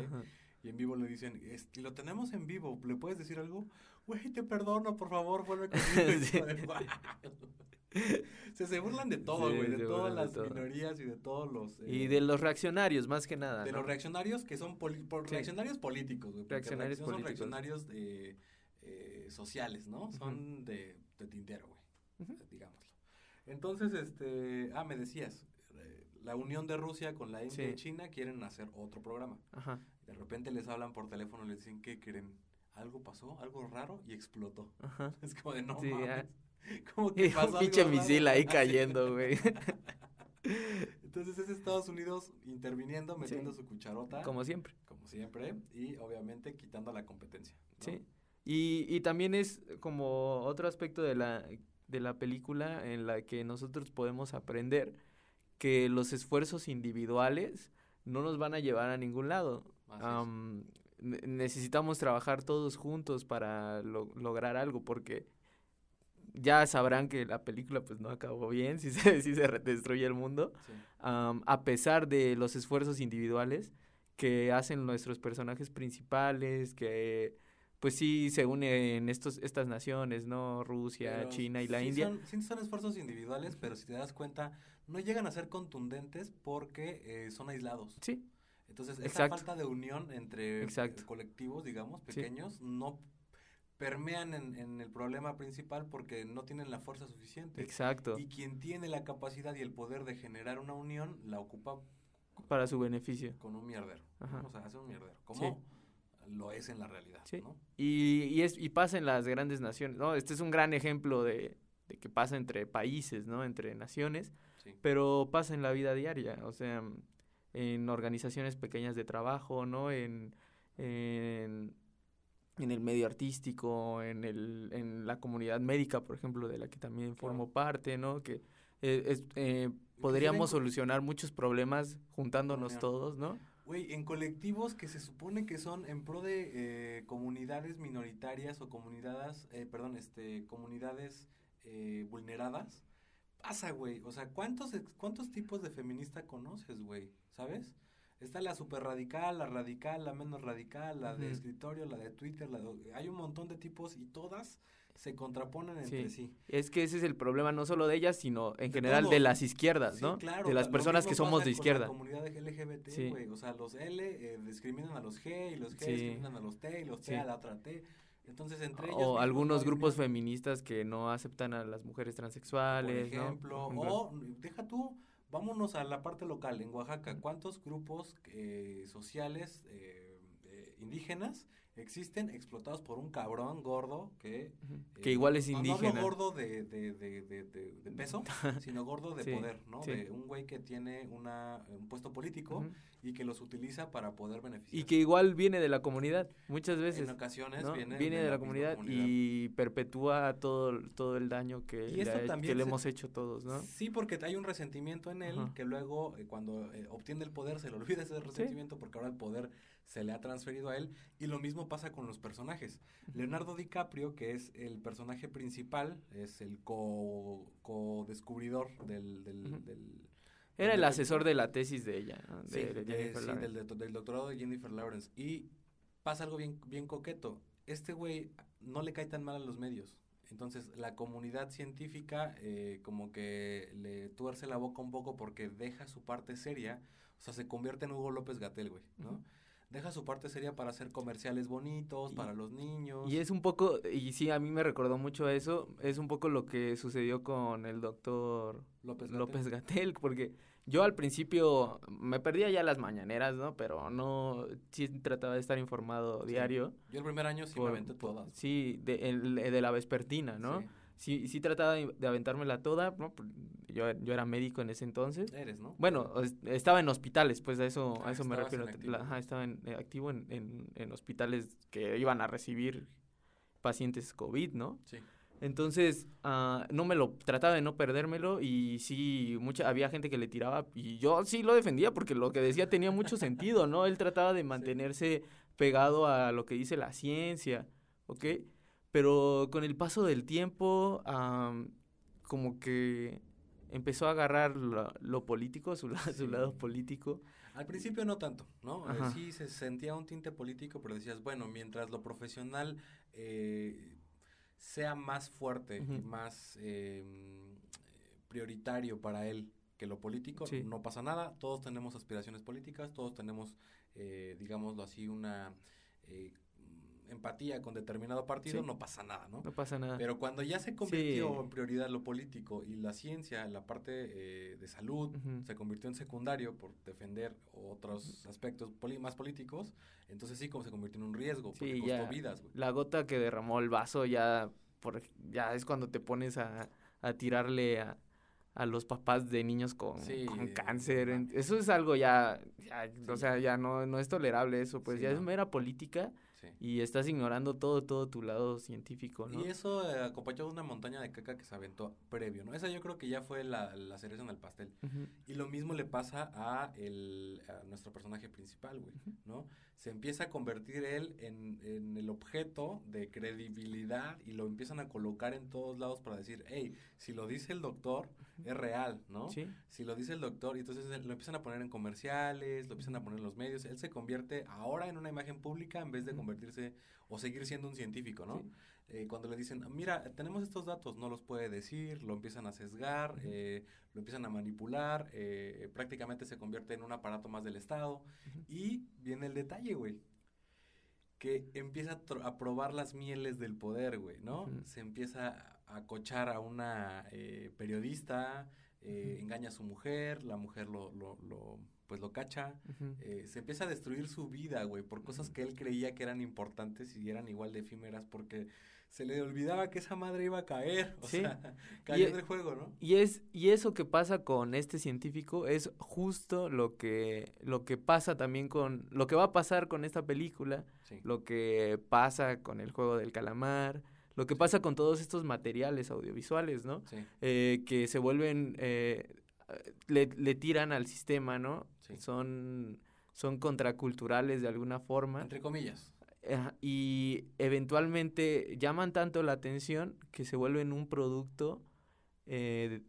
Y en vivo le dicen, lo tenemos en vivo, ¿le puedes decir algo? Güey, te perdono, por favor, vuelve conmigo. (laughs) (laughs) se, se burlan de todo, güey, de todas las minorías y de todos los...
y de los reaccionarios, más que nada.
De los reaccionarios que son reaccionarios políticos, güey.
Reaccionarios
políticos. Son reaccionarios de, eh, sociales, ¿no? Son de, de, tintero, güey, digámoslo. Entonces, este... Ah, me decías, eh, la unión de Rusia con la India y China quieren hacer otro programa.
Ajá.
De repente les hablan por teléfono y les dicen, ¿qué quieren? Algo pasó, algo raro y explotó. Ajá. (laughs) Es como de no mames. (laughs)
Como que (laughs) pasó un pinche misil ahí (laughs) cayendo, güey.
Entonces es Estados Unidos interviniendo, metiendo su cucharota.
Como siempre.
Como siempre. Y obviamente quitando la competencia.
Sí. Y, y también es como otro aspecto de la, de la película en la que nosotros podemos aprender que los esfuerzos individuales no nos van a llevar a ningún lado. necesitamos trabajar todos juntos para lograr algo porque ya sabrán que la película pues no acabó bien, (laughs) si se, si se destruye el mundo, a pesar de los esfuerzos individuales que hacen nuestros personajes principales, que pues sí se unen estos, estas naciones, ¿no? Rusia, China y la India.
Son, sí son esfuerzos individuales, pero si te das cuenta, no llegan a ser contundentes porque eh, son aislados.
Sí.
Entonces, esa falta de unión entre colectivos, digamos, pequeños, no permean en, el problema principal porque no tienen la fuerza suficiente.
Exacto.
Y quien tiene la capacidad y el poder de generar una unión, la ocupa
para su beneficio.
Con un mierdero. O sea, hace un mierdero. Como lo es en la realidad.
Y, y, es, y pasa en las grandes naciones. ¿no? Este es un gran ejemplo de, de que pasa entre países, ¿no? Entre naciones,
Sí.
pero pasa en la vida diaria, o sea, en organizaciones pequeñas de trabajo, ¿no? En, en, en el medio artístico, en, el, en la comunidad médica, por ejemplo, de la que también formo parte, ¿no? Que eh, es, eh, podríamos solucionar muchos problemas juntándonos todos, ¿no?
Güey, en colectivos que se supone que son en pro de eh, comunidades minoritarias o comunidades, eh, perdón, este, comunidades eh, vulneradas, pasa, güey. O sea, ¿cuántos, ¿cuántos tipos de feminista conoces, güey? ¿Sabes? Está la super radical, la radical, la menos radical, la de
Ujú.
escritorio, la de Twitter, la de- hay un montón de tipos y todas se contraponen entre sí.
Es que ese es el problema no solo de ellas, sino en
De
general de
todos.
las izquierdas,
Sí,
¿no?
claro,
de las personas que somos de
con
izquierda.
La comunidad LGBT,
Sí.
O sea, los L eh, discriminan a los G y los G
Sí.
discriminan a los T y los T
Sí.
a la otra T. Entonces, entre ellos.
O algunos
no
grupos feministas que no aceptan a las mujeres transexuales, ¿no?
ejemplo,
Por ejemplo.
o deja tú, vámonos a la parte local, en Oaxaca, ¿cuántos grupos eh, sociales eh, eh, indígenas existen explotados por un cabrón gordo que... Eh,
que igual es
no- No
indígena.
hablo gordo de, de, de, de, de- de peso, (laughs) sino gordo de
Sí,
poder, ¿no?
sí.
De un güey que tiene una, un puesto político y que los utiliza para poder beneficiar.
Y que igual viene de la comunidad, muchas veces.
en ocasiones
¿no?
viene,
de, la, comunidad, y perpetúa todo, todo el daño que,
Y
le,
también
que le
se-
hemos hecho todos, ¿no?
Sí, porque hay un resentimiento en él que luego eh, cuando eh, obtiene el poder se le olvida ese resentimiento porque ahora el poder se le ha transferido a él y lo mismo pasa con los personajes. Leonardo DiCaprio, que es el personaje principal, es el co- co-descubridor del, del,
Ujú.
del-
Era
del
el asesor de la tesis de ella, ¿no?
Sí,
de,
sí,
Lawrence.
del, del- del doctorado de Jennifer Lawrence. Y pasa algo bien, bien coqueto. Este güey no le cae tan mal a los medios. Entonces, la comunidad científica eh, como que le tuerce la boca un poco porque deja su parte seria. O sea, se convierte en Hugo López Gatel, güey, ¿no? Deja su parte seria para hacer comerciales bonitos,
Y-
para los niños.
Y es un poco, y sí, a mí me recordó mucho a eso, es un poco lo que sucedió con el doctor
López
Gatel, porque yo al principio me perdía ya las mañaneras, ¿no? Pero no, sí trataba de estar informado
Sí.
diario.
Yo el primer año sí me aventé
por-
todas.
Sí, de, el- de la vespertina, ¿no?
Sí.
Sí, sí trataba de, de aventármela toda, ¿no? Yo, yo era médico en ese entonces.
Eres, ¿no?
Bueno, es- estaba en hospitales, pues a eso,
Ah,
a eso me
en
refiero. La- ajá, estaba en, eh, activo en, en, en hospitales que iban a recibir pacientes COVID, ¿no?
Sí.
Entonces, ah, no me lo, trataba de no perdérmelo y sí, mucha, había gente que le tiraba y yo sí lo defendía porque lo que decía tenía mucho (laughs) sentido, ¿no? Él trataba de mantenerse pegado a lo que dice la ciencia, ¿ok? Pero con el paso del tiempo, como que empezó a agarrar lo, lo político, su, la- su
Sí.
lado político.
Al principio no tanto, ¿no? Eh,
Ajá.
sí se sentía un tinte político, pero decías, bueno, mientras lo profesional eh, sea más fuerte más eh, prioritario para él que lo político,
Sí.
no pasa nada. Todos tenemos aspiraciones políticas, todos tenemos, eh, digámoslo así, una eh, empatía con determinado partido,
Sí.
no pasa nada, ¿no?
No pasa nada.
Pero cuando ya se convirtió
Sí.
en prioridad lo político y la ciencia, la parte eh, de salud, se convirtió en secundario por defender otros aspectos poli- más políticos, entonces sí como se convirtió en un riesgo, porque
Sí,
costó
ya.
vidas, güey.
La gota que derramó el vaso ya, por, ya es cuando te pones a, a tirarle a, a los papás de niños con,
Sí,
con
no
cáncer. Eso es algo ya, ya, o sea, ya no, no es tolerable eso, pues
Sí,
ya es
no.
mera política
Sí.
y estás ignorando todo, todo tu lado científico, ¿no?
Y eso eh, acompañado de una montaña de caca que se aventó previo, ¿no? Esa yo creo que ya fue la, la cereza en el pastel. Y lo mismo le pasa a, el, a nuestro personaje principal, güey, ¿no? Se empieza a convertir él en, en el objeto de credibilidad y lo empiezan a colocar en todos lados para decir, hey, si lo dice el doctor, es real, ¿no?
Sí,
Si lo dice el doctor, y entonces él- lo empiezan a poner en comerciales, lo empiezan a poner en los medios, él se convierte ahora en una imagen pública en vez de convertirse o seguir siendo un científico, ¿no?
Sí.
Eh, cuando le dicen, mira, tenemos estos datos, no los puede decir, lo empiezan a sesgar,
Ujú.
eh, lo empiezan a manipular, eh, prácticamente se convierte en un aparato más del Estado.
Ujú.
Y viene el detalle, güey. Que empieza a, a probar las mieles del poder, güey, ¿no?
Ujú.
Se empieza acochar a una eh, periodista, eh, engaña a su mujer, la mujer lo, lo, lo, pues lo cacha, eh, se empieza a destruir su vida, güey, por cosas que él creía que eran importantes y eran igual de efímeras porque se le olvidaba que esa madre iba a caer, o
Sí.
sea, cayó
Y-
en el juego, ¿no?
Y es y eso que pasa con este científico es justo lo que lo que pasa también con lo que va a pasar con esta película,
Sí.
lo que pasa con el juego del calamar, lo que pasa con todos estos materiales audiovisuales, ¿no?
Sí,
Eh, que se vuelven eh, le, le tiran al sistema, ¿no?
Sí.
Son son contraculturales de alguna forma.
entre comillas.
Ajá, y eventualmente llaman tanto la atención que se vuelven un producto eh,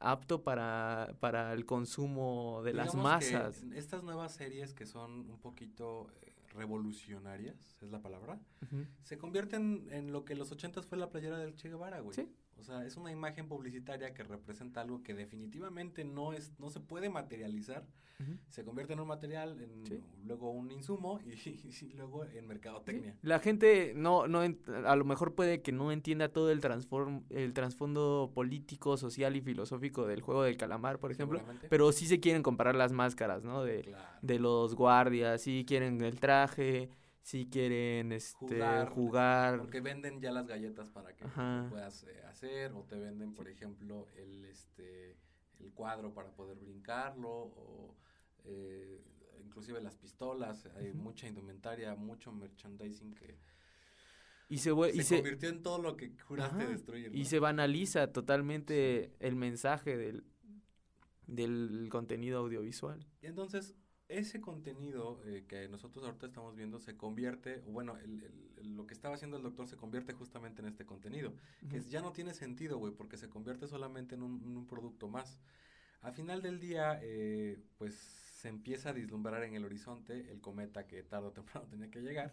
apto para, para el consumo de las
que
masas.
estas nuevas series que son un poquito eh, revolucionarias, es la palabra, se convierten en lo que en los ochentas fue la playera del Che Guevara, güey.
Sí.
O sea, es una imagen publicitaria que representa algo que definitivamente no es, no se puede materializar.
Ujú.
Se convierte en un material, en
Sí.
luego un insumo y, (laughs) y luego en
Sí,
mercadotecnia.
La gente no, no a lo mejor puede que no entienda todo el transform, el trasfondo político, social y filosófico del juego del calamar, por ejemplo, pero sí se quieren comprar las máscaras, ¿no? De,
Claro.
de los guardias, sí quieren el traje, sí quieren este
Jugar,
jugar.
Porque venden ya las galletas para que
Ajá.
puedas eh, hacer o te venden, por ejemplo, el este el cuadro para poder brincarlo o eh, inclusive las pistolas, hay
Ujú.
mucha indumentaria, mucho merchandising que
y se,
se,
y se,
convirtió en todo lo que juraste
Ajá,
destruir.
y
¿no?
se banaliza totalmente el mensaje del, del contenido audiovisual.
Y entonces, ese contenido eh, que nosotros ahorita estamos viendo se convierte, bueno, el- el- el- lo que estaba haciendo el doctor se convierte justamente en este contenido, que ya no tiene sentido, güey, porque se convierte solamente en un, en un producto más. Al final del día, eh, pues se empieza a vislumbrar en el horizonte el cometa que tarde o temprano (laughs) tenía que llegar.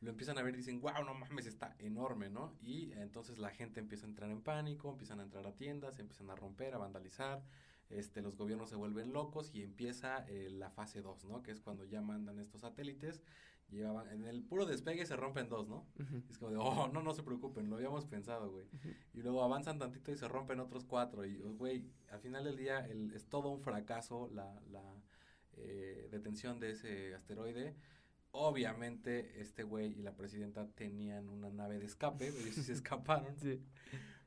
Lo empiezan a ver y dicen, wow, no mames, está enorme, ¿no? Y entonces la gente empieza a entrar en pánico, empiezan a entrar a tiendas, empiezan a romper, a vandalizar, este, los gobiernos se vuelven locos y empieza eh, la fase 2, ¿no? Que es cuando ya mandan estos satélites, llevaban, en el puro despegue se rompen dos, ¿no? Es como de, oh, no, no se preocupen, lo habíamos pensado, güey. Y luego avanzan tantito y se rompen otros cuatro. Y, güey, al final del día el- es todo un fracaso la, la eh, detención de ese asteroide. Obviamente, este güey y la presidenta tenían una nave de escape, ellos sí se (laughs) escaparon.
Sí.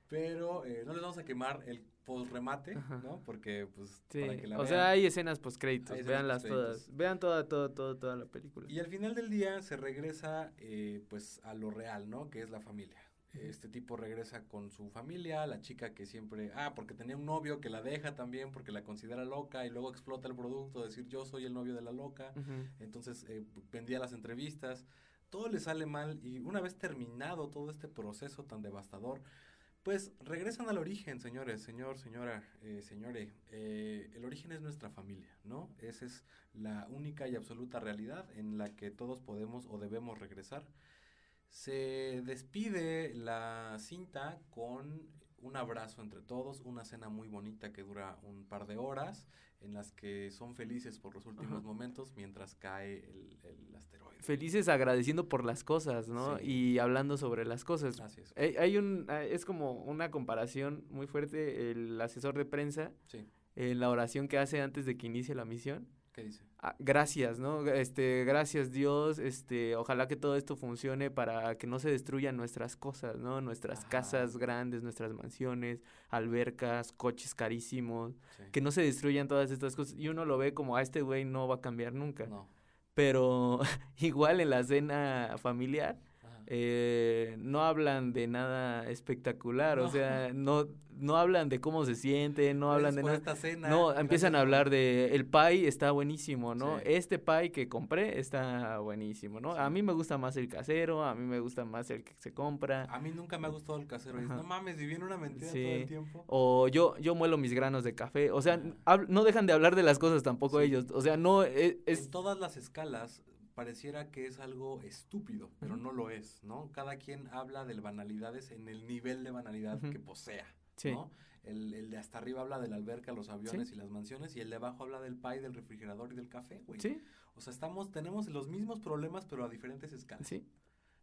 Pero eh, no les vamos a quemar el post-remate,
Ajá.
¿no? Porque, pues,
Sí,
para que la
o
vean.
sea, hay escenas post créditos,
postcréditos.
todas, vean toda, toda, toda, toda la película.
Y al final del día se regresa, eh, pues, a lo real, ¿no? Que es la familia. Este tipo regresa con su familia, la chica que siempre, ah, porque tenía un novio que la deja también porque la considera loca y luego explota el producto, decir yo soy el novio de la loca. Entonces eh, vendía las entrevistas, todo le sale mal y una vez terminado todo este proceso tan devastador, pues regresan al origen, señores, señor, señora, eh, señore. eh, el origen es nuestra familia, ¿no? Esa es la única y absoluta realidad en la que todos podemos o debemos regresar. Se despide la cinta con un abrazo entre todos, una cena muy bonita que dura un par de horas, en las que son felices por los últimos
Ajá.
momentos mientras cae el, el asteroide.
Felices agradeciendo por las cosas, ¿no?
Sí.
Y hablando sobre las cosas.
Así es.
Hay, hay un, es como una comparación muy fuerte, el asesor de prensa,
Sí,
en la oración que hace antes de que inicie la misión.
¿qué dice?
Ah, gracias, ¿no? Este, gracias Dios, este, ojalá que todo esto funcione para que no se destruyan nuestras cosas, ¿no? Nuestras
Ajá.
casas grandes, nuestras mansiones, albercas, coches carísimos,
Sí.
que no se destruyan todas estas cosas. Y uno lo ve como, a este güey no va a cambiar nunca.
No.
Pero (laughs) igual en la cena familiar. Eh, no hablan de nada espectacular, o
No.
sea, no, no hablan de cómo se sienten, no hablan de nada.
esta cena,
No, empiezan a hablar de el pie está buenísimo, ¿no?
Sí.
Este pie que compré está buenísimo, ¿no? A mí me gusta más el casero, a mí me gusta más el que se compra.
A mí nunca me ha gustado el casero.
Ajá.
no mames, viví en una mentira
Sí.
todo el tiempo.
O yo, yo muelo mis granos de café. O sea, no dejan de hablar de las cosas tampoco ellos. O sea, no e- es,
En todas las escalas pareciera que es algo estúpido, pero no lo es, ¿no? Cada quien habla de banalidades en el nivel de banalidad que posea,
Sí.
¿no? El, el de hasta arriba habla de la alberca, los aviones y las mansiones, y el de abajo habla del pie, del refrigerador y del café, güey.
Sí,
O sea, estamos, tenemos los mismos problemas, pero a diferentes escalas.
sí.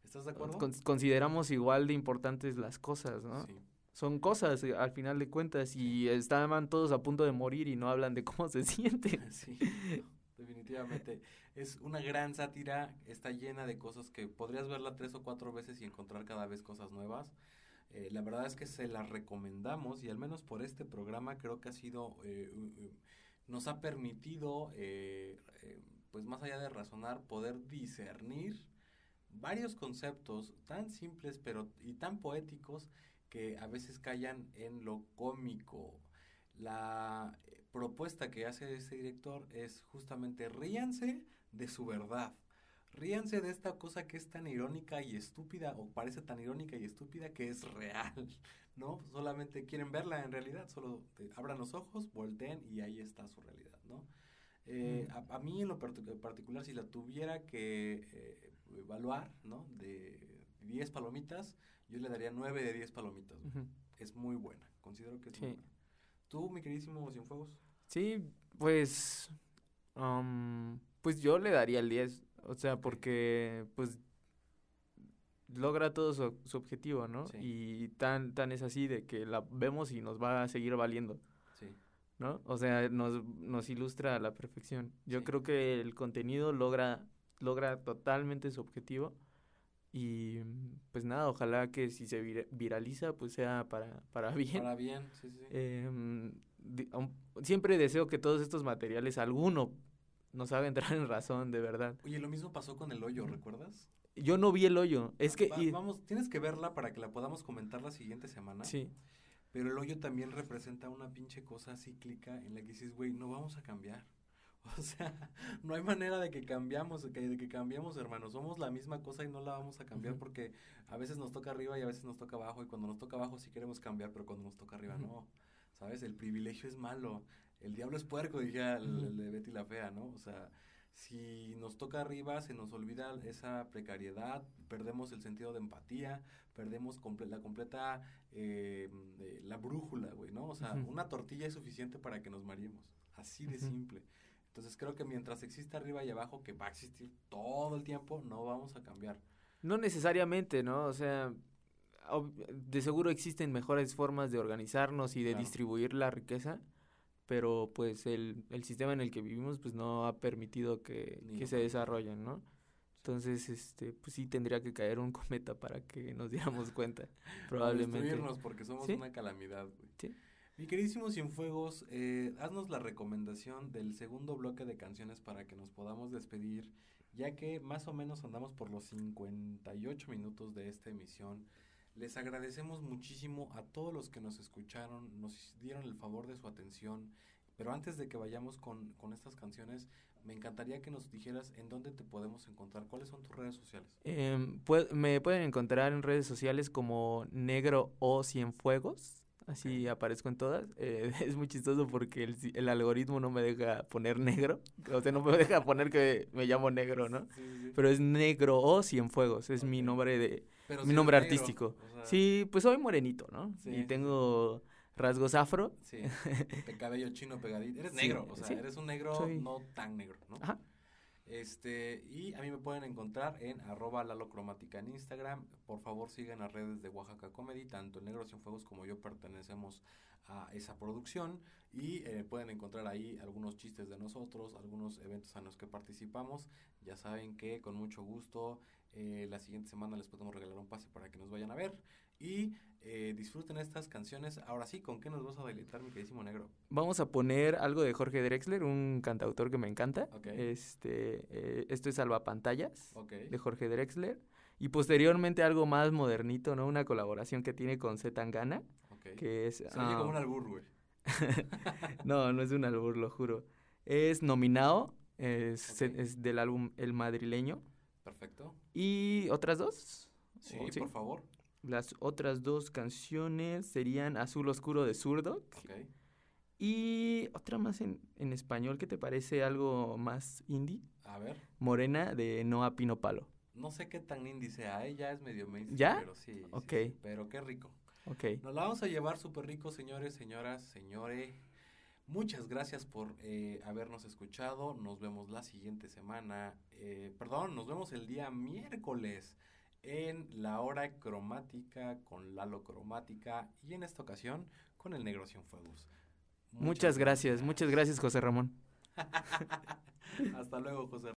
¿Estás de acuerdo?
Con- consideramos igual de importantes las cosas, ¿no?
Sí.
son cosas eh, al final de cuentas y estaban todos a punto de morir y no hablan de cómo se (laughs) sienten.
Sí, (laughs) definitivamente. Es una gran sátira, está llena de cosas que podrías verla tres o cuatro veces y encontrar cada vez cosas nuevas. Eh, la verdad es que se las recomendamos y al menos por este programa creo que ha sido, eh, nos ha permitido, pues más allá de razonar, poder discernir varios conceptos tan simples pero y tan poéticos que a veces callan en lo cómico. La eh, propuesta que hace este director es justamente ríanse de su verdad. Ríanse de esta cosa que es tan irónica y estúpida, o parece tan irónica y estúpida que es real, (laughs) ¿no? Solamente quieren verla en realidad, solo abran los ojos, volteen y ahí está su realidad, ¿no? Eh, a, mí en lo particular, si la tuviera que eh, evaluar, ¿no? De 10 palomitas, yo le daría 9 de 10 palomitas. Es muy buena. Considero que es muy buena. ¿Tú, mi queridísimo Cienfuegos?
Sí, pues. Um, pues yo le daría el 10. O sea, porque, pues. Logra todo su, objetivo, ¿no? Y tan, tan es así de que la vemos y nos va a seguir valiendo. Sí. ¿No? O sea, nos, nos ilustra a la perfección. Yo creo que el contenido logra, logra totalmente su objetivo y pues nada, ojalá que si se viraliza, pues sea para, para (laughs) bien.
Para bien, sí, sí.
Em, siempre deseo que todos estos materiales, alguno nos haga entrar en razón, de verdad.
Oye, lo mismo pasó con el hoyo, ¿recuerdas?
Yo no vi el hoyo. Es que.
Vamos, tienes que verla para que la podamos comentar la siguiente semana. Sí. Pero el hoyo también representa una pinche cosa cíclica en la que dices, güey, no vamos a cambiar. (laughs) O sea, no hay manera de que cambiamos, de que, de que cambiemos, hermanos. Somos la misma cosa y no la vamos a cambiar porque a veces nos toca arriba y a veces nos toca abajo. Y cuando nos toca abajo sí queremos cambiar, pero cuando nos toca arriba no. ¿Sabes? El privilegio es malo. El diablo es puerco, dije el, de Betty la Fea, ¿no? O sea, si nos toca arriba, se nos olvida esa precariedad, perdemos el sentido de empatía, perdemos la completa, eh, la brújula, güey, ¿no? O sea, una tortilla es suficiente para que nos mareemos. Así de simple. Entonces creo que mientras exista arriba y abajo, que va a existir todo el tiempo, no vamos a cambiar.
No necesariamente, ¿no? O sea, de seguro existen mejores formas de organizarnos y de distribuir la riqueza, pero pues el, el, sistema en el que vivimos pues no ha permitido que, que se desarrollen, ¿no? Entonces, este, pues sí tendría que caer un (laughs) cometa para que nos diéramos cuenta, probablemente.
porque somos una calamidad, güey. Sí. Mi queridísimo Cienfuegos, eh, haznos la recomendación del segundo bloque de canciones para que nos podamos despedir, ya que más o menos andamos por los 58 minutos de esta emisión. Les agradecemos muchísimo a todos los que nos escucharon, nos dieron el favor de su atención, pero antes de que vayamos con, con estas canciones, me encantaría que nos dijeras en dónde te podemos encontrar, cuáles son tus redes sociales.
Eh, me pueden encontrar en redes sociales como Negro o Cienfuegos así aparezco en todas. Eh, (laughs) es muy chistoso porque el, el, algoritmo no me deja poner negro, o sea, no me deja (laughs) poner que me llamo negro, ¿no? Pero es negro o Cienfuegos, es mi nombre de mi nombre artístico. Sí, pues soy morenito, ¿no? y tengo rasgos afro.
Sí, de cabello chino pegadito. Eres (laughs) negro, o sea, eres un negro no tan negro, ¿no? Ajá. Este, y a mí me pueden encontrar en arroba lalocromática en Instagram. Por favor sigan las redes de Oaxaca Comedy, tanto el Negro Sin Fuegos como yo pertenecemos a esa producción y eh, pueden encontrar ahí algunos chistes de nosotros, algunos eventos en los que participamos. Ya saben que con mucho gusto eh, la siguiente semana les podemos regalar un pase para que nos vayan a ver y eh, disfruten estas canciones. Ahora sí, ¿con qué nos vas a deleitar, mi queridísimo negro?
Vamos a poner algo de Jorge Drexler, un cantautor que me encanta. Este, eh, esto es Salvapantallas de Jorge Drexler. Y posteriormente algo más modernito, ¿no? Una colaboración que tiene con Z Tangana. Que es...
Se oye como un albur, güey. (laughs)
no, no es un albur, lo juro. Es nominado, es, es, del álbum El Madrileño.
Perfecto.
¿Y otras dos?
sí, por favor.
Las otras dos canciones serían Azul Oscuro de Zurdo. Y otra más en, en, español, ¿qué te parece algo más indie?
A ver.
Morena de Noa Pino Palo.
No sé qué tan indie sea, ¿eh? ya es medio mainstream.
¿Ya?
Pero sí, ok. pero qué rico. Ok. Nos la vamos a llevar súper rico, señores, señoras, señores. Muchas gracias por eh, habernos escuchado. Nos vemos la siguiente semana. Eh, perdón, nos vemos el día miércoles en la hora cromática con Lalo Cromática y en esta ocasión con el Negro Cienfuegos.
Muchas, muchas gracias, muchas gracias José Ramón. (laughs)
Hasta luego, José